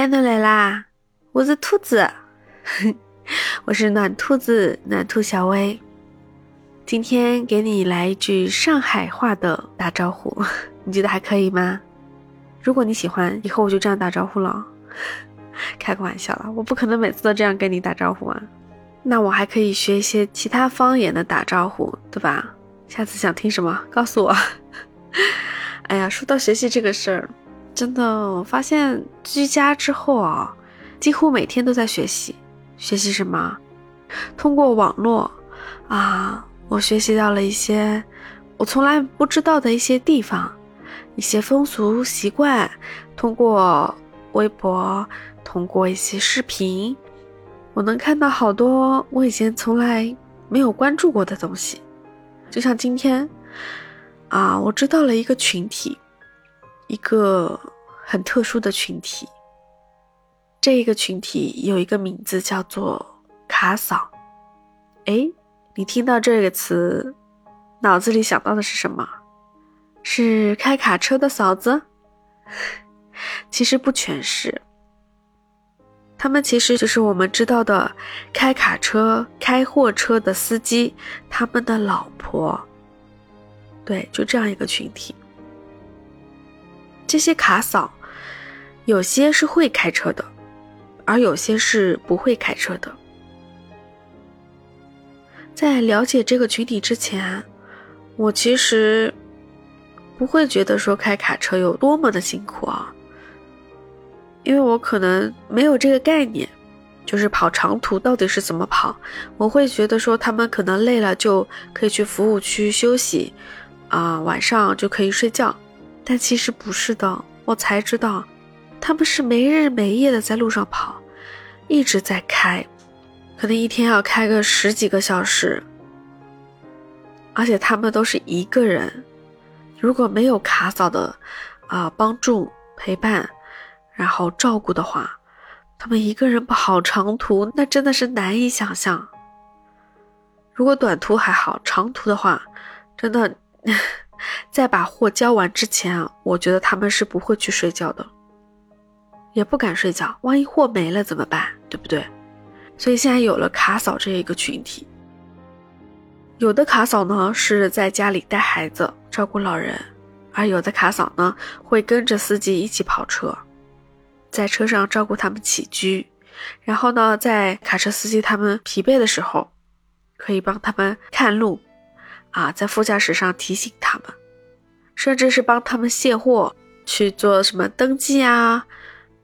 安诺来啦！我是兔子，我是暖兔子，暖兔小薇。今天给你来一句上海话的打招呼，你觉得还可以吗？如果你喜欢，以后我就这样打招呼了。开个玩笑了，我不可能每次都这样跟你打招呼啊。那我还可以学一些其他方言的打招呼，对吧？下次想听什么，告诉我。哎呀，说到学习这个事儿。真的，我发现居家之后啊，几乎每天都在学习。学习什么？通过网络啊，我学习到了一些我从来不知道的一些地方，一些风俗习惯。通过微博，通过一些视频，我能看到好多我以前从来没有关注过的东西。就像今天啊，我知道了一个群体。一个很特殊的群体，这一个群体有一个名字叫做卡嫂。哎，你听到这个词，脑子里想到的是什么？是开卡车的嫂子？其实不全是，他们其实就是我们知道的开卡车、开货车的司机，他们的老婆。对，就这样一个群体。这些卡嫂，有些是会开车的，而有些是不会开车的。在了解这个群体之前，我其实不会觉得说开卡车有多么的辛苦啊，因为我可能没有这个概念，就是跑长途到底是怎么跑。我会觉得说他们可能累了就可以去服务区休息，啊，晚上就可以睡觉。但其实不是的，我才知道，他们是没日没夜的在路上跑，一直在开，可能一天要开个十几个小时，而且他们都是一个人，如果没有卡嫂的啊帮助陪伴，然后照顾的话，他们一个人跑长途，那真的是难以想象。如果短途还好，长途的话，真的。在把货交完之前啊，我觉得他们是不会去睡觉的，也不敢睡觉。万一货没了怎么办？对不对？所以现在有了卡嫂这一个群体，有的卡嫂呢是在家里带孩子、照顾老人，而有的卡嫂呢会跟着司机一起跑车，在车上照顾他们起居，然后呢，在卡车司机他们疲惫的时候，可以帮他们看路。啊，在副驾驶上提醒他们，甚至是帮他们卸货，去做什么登记啊，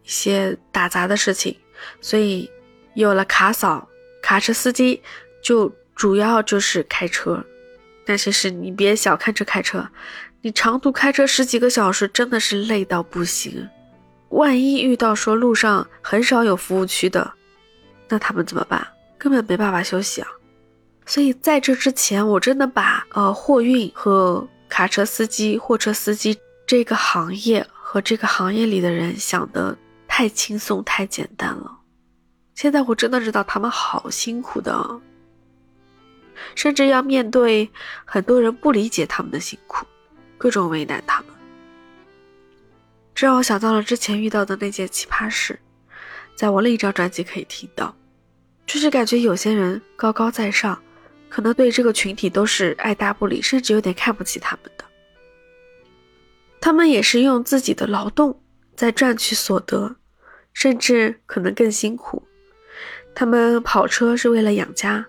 一些打杂的事情。所以有了卡嫂，卡车司机就主要就是开车。但其实你别小看这开车，你长途开车十几个小时，真的是累到不行。万一遇到说路上很少有服务区的，那他们怎么办？根本没办法休息啊。所以在这之前，我真的把呃货运和卡车司机、货车司机这个行业和这个行业里的人想的太轻松、太简单了。现在我真的知道他们好辛苦的，甚至要面对很多人不理解他们的辛苦，各种为难他们。这让我想到了之前遇到的那件奇葩事，在我另一张专辑可以听到，就是感觉有些人高高在上。可能对这个群体都是爱答不理，甚至有点看不起他们的。他们也是用自己的劳动在赚取所得，甚至可能更辛苦。他们跑车是为了养家，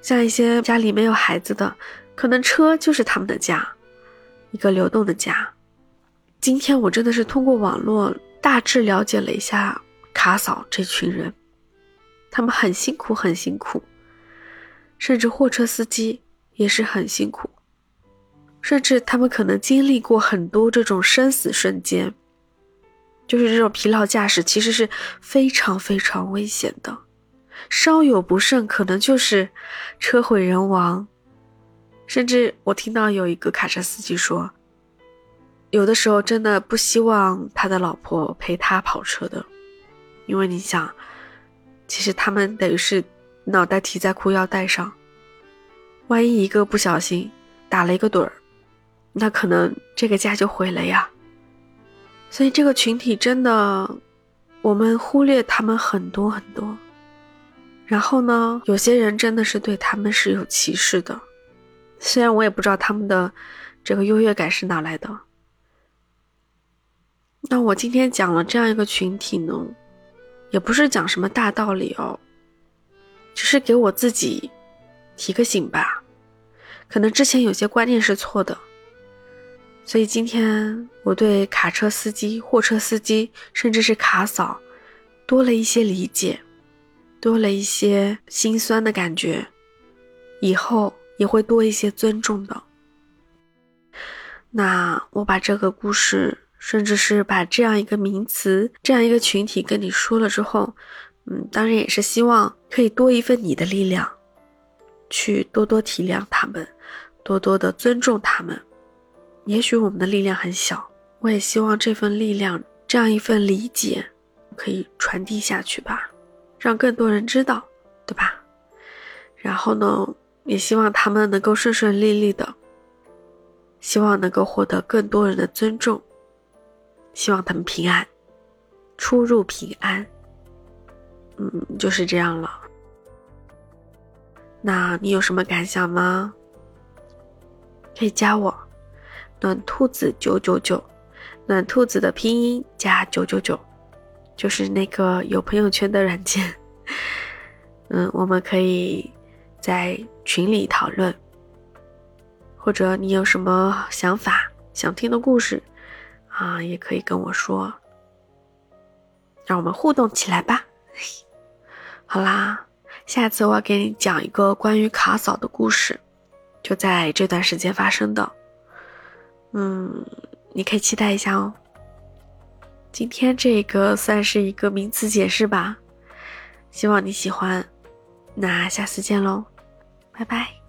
像一些家里没有孩子的，可能车就是他们的家，一个流动的家。今天我真的是通过网络大致了解了一下卡嫂这群人，他们很辛苦，很辛苦。甚至货车司机也是很辛苦，甚至他们可能经历过很多这种生死瞬间，就是这种疲劳驾驶其实是非常非常危险的，稍有不慎可能就是车毁人亡。甚至我听到有一个卡车司机说，有的时候真的不希望他的老婆陪他跑车的，因为你想，其实他们等于是。脑袋提在裤腰带上，万一一个不小心打了一个盹儿，那可能这个家就毁了呀。所以这个群体真的我们忽略他们很多很多。然后呢，有些人真的是对他们是有歧视的，虽然我也不知道他们的这个优越感是哪来的。那我今天讲了这样一个群体呢，也不是讲什么大道理哦，只是给我自己提个醒吧。可能之前有些观念是错的，所以今天我对卡车司机、货车司机，甚至是卡嫂，多了一些理解，多了一些心酸的感觉，以后也会多一些尊重的。那我把这个故事。甚至是把这样一个名词、这样一个群体跟你说了之后，嗯，当然也是希望可以多一份你的力量，去多多体谅他们，多多的尊重他们。也许我们的力量很小，我也希望这份力量、这样一份理解可以传递下去吧，让更多人知道，对吧？然后呢，也希望他们能够顺顺利利的，希望能够获得更多人的尊重。希望他们平安，出入平安。嗯，就是这样了。那你有什么感想吗？可以加我，暖兔子九九九，暖兔子的拼音加九九九，就是那个有朋友圈的软件。嗯，我们可以在群里讨论，或者你有什么想法、想听的故事。啊，也可以跟我说，让我们互动起来吧。好啦，下次我要给你讲一个关于卡嫂的故事，就在这段时间发生的。嗯，你可以期待一下哦。今天这个算是一个名词解释吧，希望你喜欢。那下次见喽，拜拜。